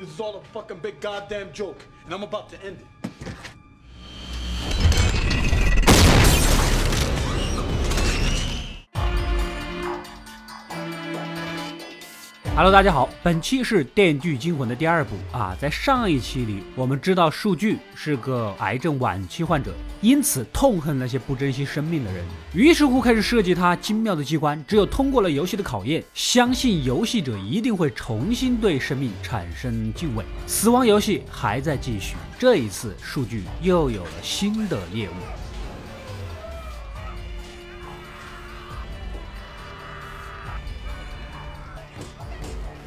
This is all a fucking big goddamn joke, and I'm about to end it. Hello，大家好，本期是《电锯惊魂》的第二部啊。在上一期里，我们知道数据是个癌症晚期患者，因此痛恨那些不珍惜生命的人，于是乎开始设计他精妙的机关。只有通过了游戏的考验，相信游戏者一定会重新对生命产生敬畏。死亡游戏还在继续，这一次数据又有了新的猎物。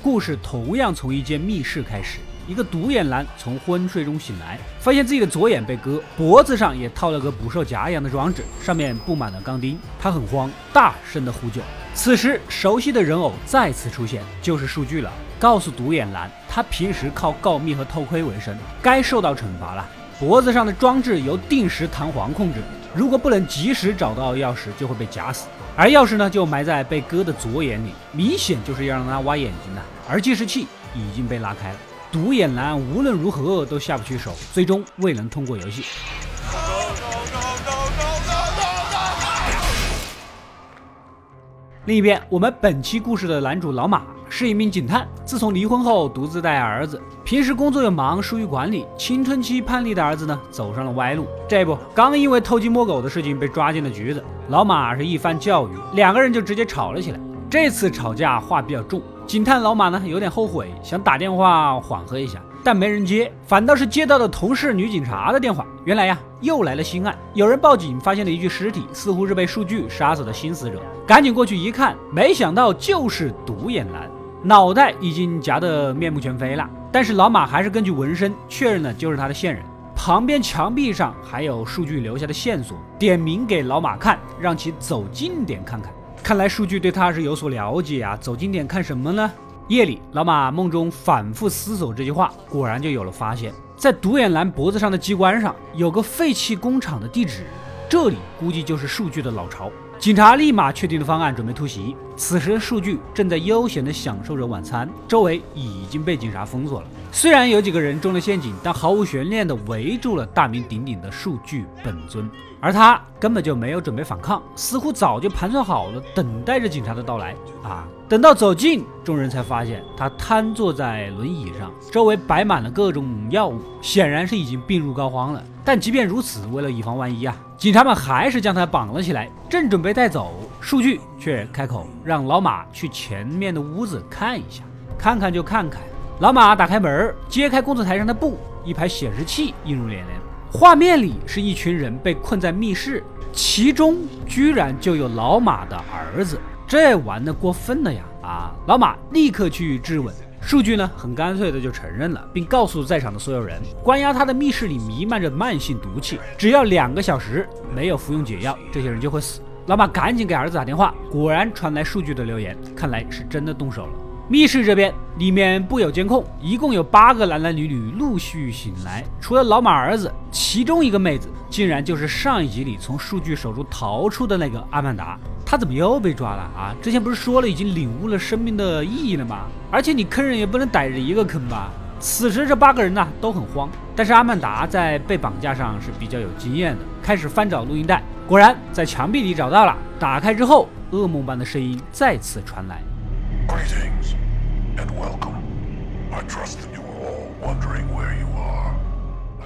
故事同样从一间密室开始。一个独眼男从昏睡中醒来，发现自己的左眼被割，脖子上也套了个捕兽夹一样的装置，上面布满了钢钉。他很慌，大声的呼救。此时，熟悉的人偶再次出现，就是数据了，告诉独眼男，他平时靠告密和偷窥为生，该受到惩罚了。脖子上的装置由定时弹簧控制，如果不能及时找到钥匙，就会被夹死。而钥匙呢，就埋在被割的左眼里，明显就是要让他挖眼睛的。而计时器已经被拉开了，独眼男无论如何都下不去手，最终未能通过游戏。另一边，我们本期故事的男主老马是一名警探，自从离婚后独自带儿子，平时工作又忙，疏于管理，青春期叛逆的儿子呢走上了歪路。这不，刚因为偷鸡摸狗的事情被抓进了局子，老马是一番教育，两个人就直接吵了起来。这次吵架话比较重。警探老马呢有点后悔，想打电话缓和一下，但没人接，反倒是接到了同事女警察的电话。原来呀，又来了新案，有人报警发现了一具尸体，似乎是被数据杀死的新死者。赶紧过去一看，没想到就是独眼男，脑袋已经夹得面目全非了。但是老马还是根据纹身确认了就是他的线人。旁边墙壁上还有数据留下的线索，点名给老马看，让其走近点看看。看来数据对他是有所了解啊！走近点看什么呢？夜里，老马梦中反复思索这句话，果然就有了发现。在独眼男脖子上的机关上有个废弃工厂的地址，这里估计就是数据的老巢。警察立马确定了方案，准备突袭。此时，数据正在悠闲地享受着晚餐，周围已经被警察封锁了。虽然有几个人中了陷阱，但毫无悬念地围住了大名鼎鼎的数据本尊。而他根本就没有准备反抗，似乎早就盘算好了，等待着警察的到来啊！等到走近，众人才发现他瘫坐在轮椅上，周围摆满了各种药物，显然是已经病入膏肓了。但即便如此，为了以防万一啊，警察们还是将他绑了起来，正准备带走，数据却开口让老马去前面的屋子看一下，看看就看看。老马打开门，揭开工作台上的布，一排显示器映入眼帘。画面里是一群人被困在密室，其中居然就有老马的儿子，这玩的过分了呀！啊，老马立刻去质问，数据呢很干脆的就承认了，并告诉在场的所有人，关押他的密室里弥漫着慢性毒气，只要两个小时没有服用解药，这些人就会死。老马赶紧给儿子打电话，果然传来数据的留言，看来是真的动手了。密室这边里面布有监控，一共有八个男男女女陆续醒来，除了老马儿子，其中一个妹子竟然就是上一集里从数据手中逃出的那个阿曼达。她怎么又被抓了啊？之前不是说了已经领悟了生命的意义了吗？而且你坑人也不能逮着一个坑吧？此时这八个人呢都很慌，但是阿曼达在被绑架上是比较有经验的，开始翻找录音带，果然在墙壁里找到了。打开之后，噩梦般的声音再次传来。Greetings and welcome. I trust that you are all wondering where you are.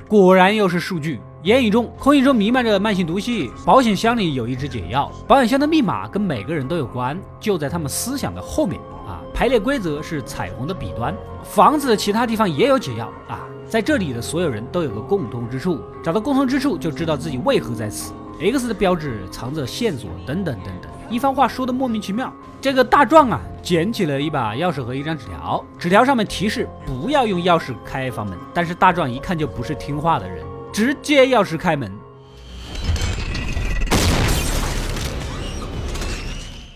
果然又是数据。言语中，空气中弥漫着慢性毒气。保险箱里有一支解药，保险箱的密码跟每个人都有关，就在他们思想的后面啊。排列规则是彩虹的笔端。房子的其他地方也有解药啊。在这里的所有人都有个共通之处，找到共通之处就知道自己为何在此。X 的标志藏着线索，等等等等。一番话说的莫名其妙。这个大壮啊，捡起了一把钥匙和一张纸条，纸条上面提示不要用钥匙开房门。但是大壮一看就不是听话的人，直接钥匙开门，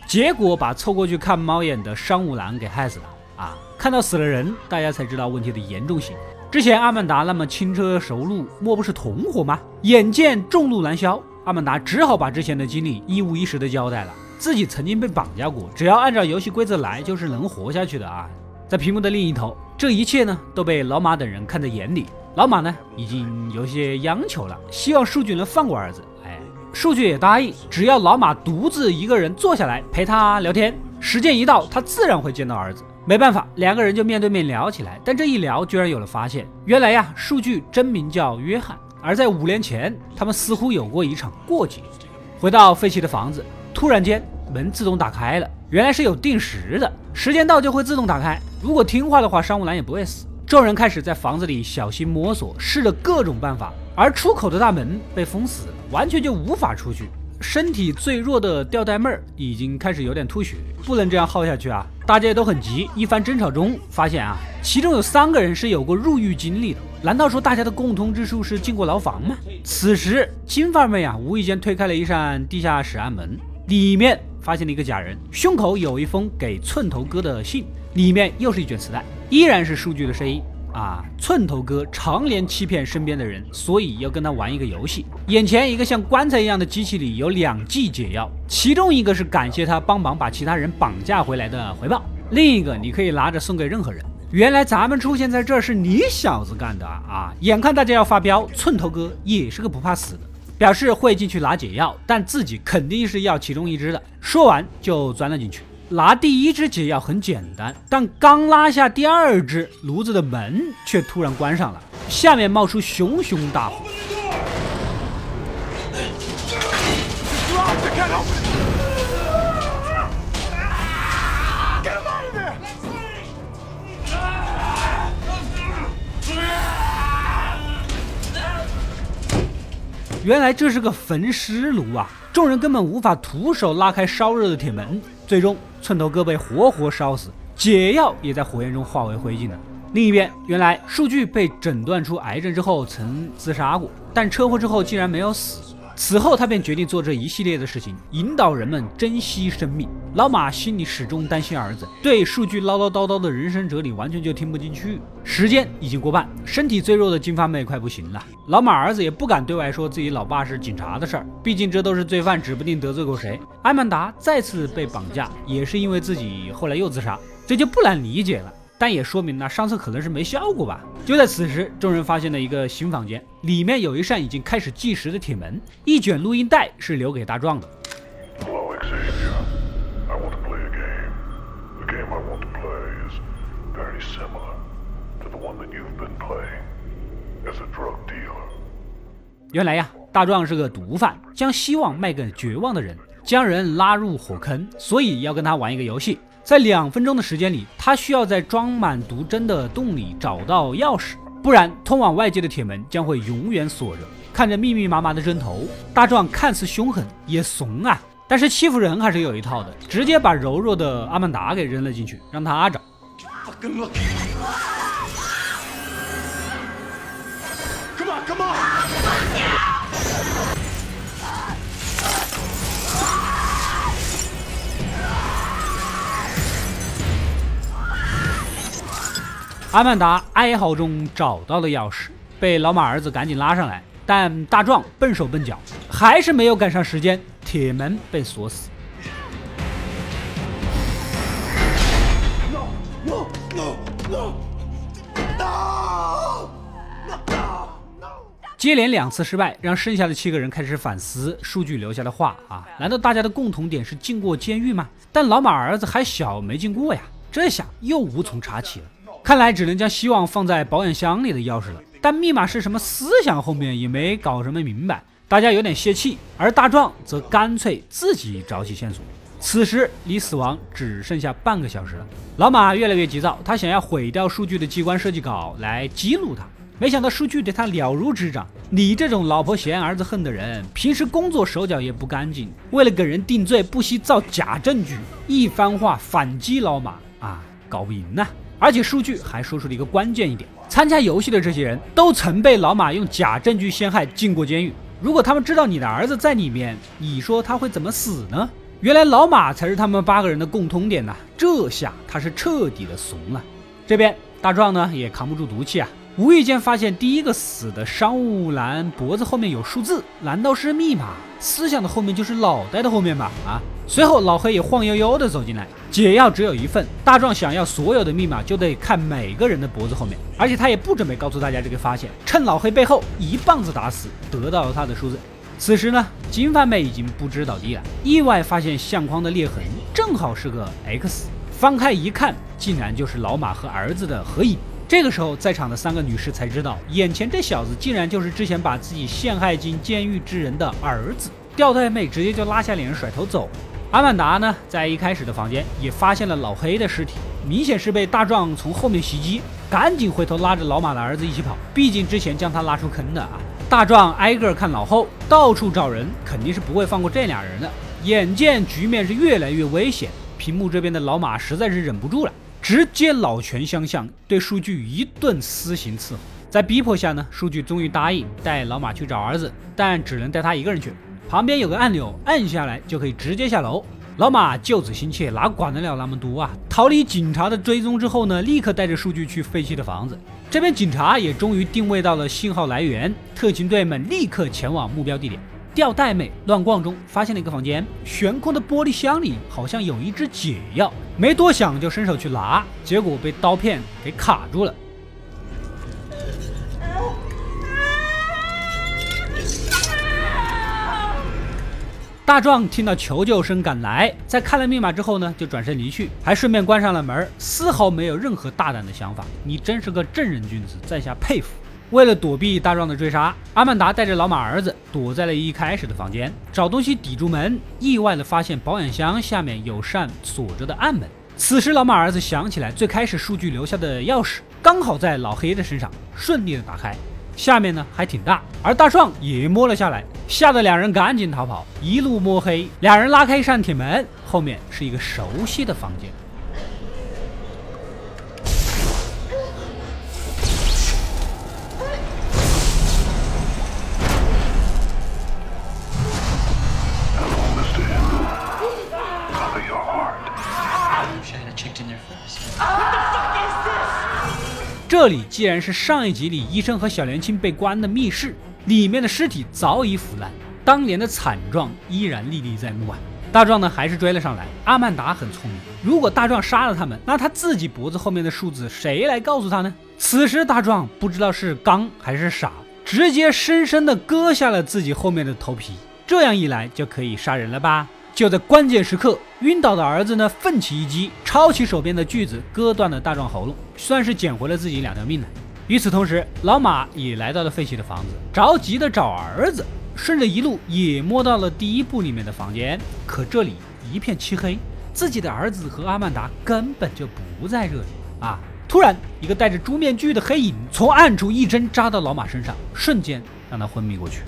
结果把凑过去看猫眼的商务男给害死了。啊，看到死了人，大家才知道问题的严重性。之前阿曼达那么轻车熟路，莫不是同伙吗？眼见众怒难消。阿曼达只好把之前的经历一五一十的交代了，自己曾经被绑架过，只要按照游戏规则来，就是能活下去的啊。在屏幕的另一头，这一切呢都被老马等人看在眼里。老马呢已经有些央求了，希望数据能放过儿子。哎，数据也答应，只要老马独自一个人坐下来陪他聊天，时间一到，他自然会见到儿子。没办法，两个人就面对面聊起来。但这一聊，居然有了发现。原来呀，数据真名叫约翰，而在五年前，他们似乎有过一场过节。回到废弃的房子，突然间门自动打开了，原来是有定时的，时间到就会自动打开。如果听话的话，商务兰也不会死。众人开始在房子里小心摸索，试了各种办法，而出口的大门被封死了，完全就无法出去。身体最弱的吊带妹儿已经开始有点吐血，不能这样耗下去啊！大家也都很急。一番争吵中，发现啊，其中有三个人是有过入狱经历的。难道说大家的共通之处是进过牢房吗？此时，金发妹啊，无意间推开了一扇地下室暗门，里面发现了一个假人，胸口有一封给寸头哥的信，里面又是一卷磁带。依然是数据的声音啊！寸头哥常年欺骗身边的人，所以要跟他玩一个游戏。眼前一个像棺材一样的机器里有两剂解药，其中一个是感谢他帮忙把其他人绑架回来的回报，另一个你可以拿着送给任何人。原来咱们出现在这是你小子干的啊！眼看大家要发飙，寸头哥也是个不怕死的，表示会进去拿解药，但自己肯定是要其中一只的。说完就钻了进去。拿第一只解药很简单，但刚拉下第二只，炉子的门却突然关上了，下面冒出熊熊大火。原来这是个焚尸炉啊！众人根本无法徒手拉开烧热的铁门，最终。寸头哥被活活烧死，解药也在火焰中化为灰烬了。另一边，原来数据被诊断出癌症之后曾自杀过，但车祸之后竟然没有死。此后，他便决定做这一系列的事情，引导人们珍惜生命。老马心里始终担心儿子，对数据唠唠叨叨的人生哲理完全就听不进去。时间已经过半，身体最弱的金发妹快不行了。老马儿子也不敢对外说自己老爸是警察的事儿，毕竟这都是罪犯，指不定得罪过谁。艾曼达再次被绑架，也是因为自己后来又自杀，这就不难理解了。但也说明了上次可能是没效果吧。就在此时，众人发现了一个新房间，里面有一扇已经开始计时的铁门，一卷录音带是留给大壮的。原来呀，大壮是个毒贩，将希望卖给绝望的人，将人拉入火坑，所以要跟他玩一个游戏。在两分钟的时间里，他需要在装满毒针的洞里找到钥匙，不然通往外界的铁门将会永远锁着。看着密密麻麻的针头，大壮看似凶狠，也怂啊。但是欺负人还是有一套的，直接把柔弱的阿曼达给扔了进去，让他找。阿曼达哀嚎中找到了钥匙，被老马儿子赶紧拉上来，但大壮笨手笨脚，还是没有赶上时间，铁门被锁死。接连两次失败，让剩下的七个人开始反思数据留下的话啊，难道大家的共同点是进过监狱吗？但老马儿子还小，没进过呀，这下又无从查起了。看来只能将希望放在保险箱里的钥匙了，但密码是什么？思想后面也没搞什么明白，大家有点泄气。而大壮则干脆自己找起线索。此时离死亡只剩下半个小时了，老马越来越急躁，他想要毁掉数据的机关设计稿来激怒他。没想到数据对他了如指掌，你这种老婆嫌儿子恨的人，平时工作手脚也不干净，为了给人定罪不惜造假证据，一番话反击老马啊，搞不赢呐。而且数据还说出了一个关键一点：参加游戏的这些人都曾被老马用假证据陷害，进过监狱。如果他们知道你的儿子在里面，你说他会怎么死呢？原来老马才是他们八个人的共通点呐！这下他是彻底的怂了。这边大壮呢也扛不住毒气啊，无意间发现第一个死的商务男脖子后面有数字，难道是密码？思想的后面就是脑袋的后面吧？啊！随后老黑也晃悠悠的走进来，解药只有一份，大壮想要所有的密码就得看每个人的脖子后面，而且他也不准备告诉大家这个发现，趁老黑背后一棒子打死，得到了他的数字。此时呢，金发妹已经不知倒地了，意外发现相框的裂痕正好是个 X，翻开一看，竟然就是老马和儿子的合影。这个时候，在场的三个女士才知道，眼前这小子竟然就是之前把自己陷害进监狱之人的儿子。吊带妹直接就拉下脸甩头走。阿曼达呢，在一开始的房间也发现了老黑的尸体，明显是被大壮从后面袭击，赶紧回头拉着老马的儿子一起跑，毕竟之前将他拉出坑的啊。大壮挨个看老后，到处找人，肯定是不会放过这俩人的。眼见局面是越来越危险，屏幕这边的老马实在是忍不住了。直接老拳相向，对数据一顿私刑伺候。在逼迫下呢，数据终于答应带老马去找儿子，但只能带他一个人去。旁边有个按钮，按下来就可以直接下楼。老马救子心切，哪管得了那么多啊？逃离警察的追踪之后呢，立刻带着数据去废弃的房子。这边警察也终于定位到了信号来源，特勤队们立刻前往目标地点。吊带妹乱逛中发现了一个房间，悬空的玻璃箱里好像有一支解药，没多想就伸手去拿，结果被刀片给卡住了。大壮听到求救声赶来，在看了密码之后呢，就转身离去，还顺便关上了门，丝毫没有任何大胆的想法。你真是个正人君子，在下佩服。为了躲避大壮的追杀，阿曼达带着老马儿子躲在了一开始的房间，找东西抵住门，意外的发现保险箱下面有扇锁着的暗门。此时老马儿子想起来最开始数据留下的钥匙，刚好在老黑的身上，顺利的打开，下面呢还挺大，而大壮也摸了下来，吓得两人赶紧逃跑，一路摸黑，两人拉开一扇铁门，后面是一个熟悉的房间。这里既然是上一集里医生和小年轻被关的密室，里面的尸体早已腐烂，当年的惨状依然历历在目啊！大壮呢还是追了上来。阿曼达很聪明，如果大壮杀了他们，那他自己脖子后面的数字谁来告诉他呢？此时大壮不知道是刚还是傻，直接深深的割下了自己后面的头皮，这样一来就可以杀人了吧？就在关键时刻，晕倒的儿子呢奋起一击，抄起手边的锯子，割断了大壮喉咙，算是捡回了自己两条命了。与此同时，老马也来到了废弃的房子，着急的找儿子，顺着一路也摸到了第一部里面的房间，可这里一片漆黑，自己的儿子和阿曼达根本就不在这里啊！突然，一个戴着猪面具的黑影从暗处一针扎到老马身上，瞬间让他昏迷过去。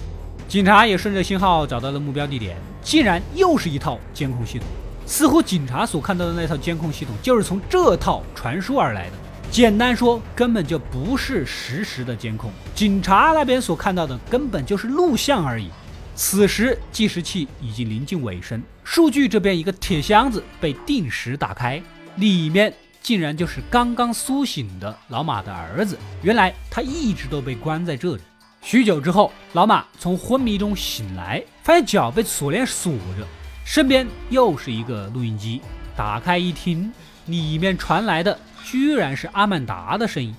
警察也顺着信号找到了目标地点，竟然又是一套监控系统。似乎警察所看到的那套监控系统就是从这套传输而来的。简单说，根本就不是实时的监控，警察那边所看到的根本就是录像而已。此时计时器已经临近尾声，数据这边一个铁箱子被定时打开，里面竟然就是刚刚苏醒的老马的儿子。原来他一直都被关在这里。许久之后，老马从昏迷中醒来，发现脚被锁链锁着，身边又是一个录音机。打开一听，里面传来的居然是阿曼达的声音。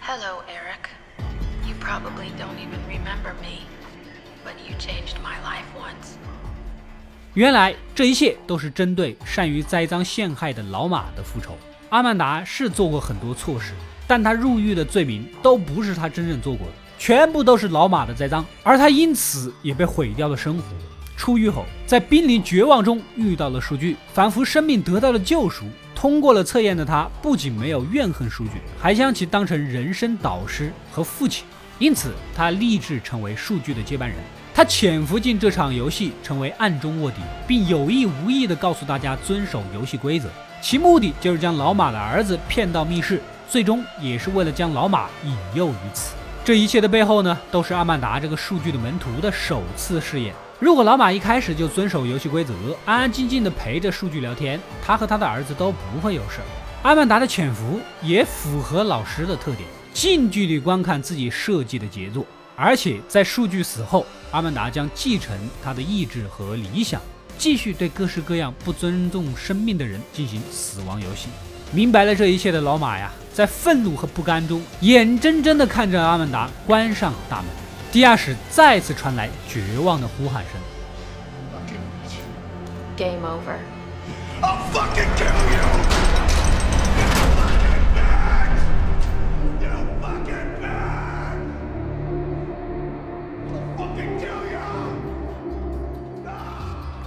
Hello, Eric. You probably don't even remember me, but you changed my life once. 原来这一切都是针对善于栽赃陷害的老马的复仇。阿曼达是做过很多错事，但他入狱的罪名都不是他真正做过的。全部都是老马的栽赃，而他因此也被毁掉了生活。出狱后，在濒临绝望中遇到了数据，仿佛生命得到了救赎。通过了测验的他，不仅没有怨恨数据，还将其当成人生导师和父亲。因此，他立志成为数据的接班人。他潜伏进这场游戏，成为暗中卧底，并有意无意地告诉大家遵守游戏规则。其目的就是将老马的儿子骗到密室，最终也是为了将老马引诱于此。这一切的背后呢，都是阿曼达这个数据的门徒的首次试验。如果老马一开始就遵守游戏规则，安安静静的陪着数据聊天，他和他的儿子都不会有事。阿曼达的潜伏也符合老师的特点，近距离观看自己设计的杰作。而且在数据死后，阿曼达将继承他的意志和理想，继续对各式各样不尊重生命的人进行死亡游戏。明白了这一切的老马呀，在愤怒和不甘中，眼睁睁地看着阿曼达关上大门。地下室再次传来绝望的呼喊声。Game over. I'll fucking kill you! You fucking bad! I'll fucking kill you!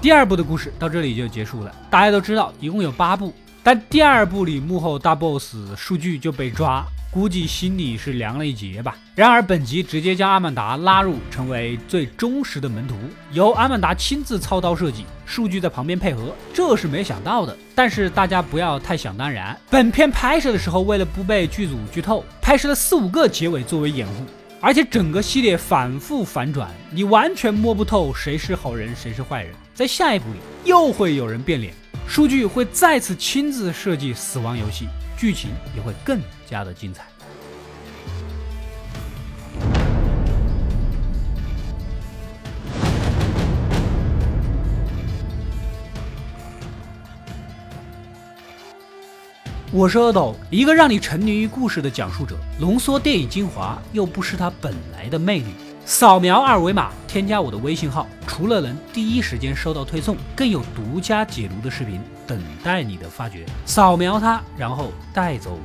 第二部的故事到这里就结束了。大家都知道，一共有八部，但第二部里幕后大 boss 数据就被抓，估计心里是凉了一截吧。然而本集直接将阿曼达拉入，成为最忠实的门徒，由阿曼达亲自操刀设计，数据在旁边配合，这是没想到的。但是大家不要太想当然，本片拍摄的时候，为了不被剧组剧透，拍摄了四五个结尾作为掩护。而且整个系列反复反转，你完全摸不透谁是好人，谁是坏人。在下一部里又会有人变脸，数据会再次亲自设计死亡游戏，剧情也会更加的精彩。我是阿斗，一个让你沉迷于故事的讲述者，浓缩电影精华，又不失它本来的魅力。扫描二维码，添加我的微信号，除了能第一时间收到推送，更有独家解读的视频等待你的发掘。扫描它，然后带走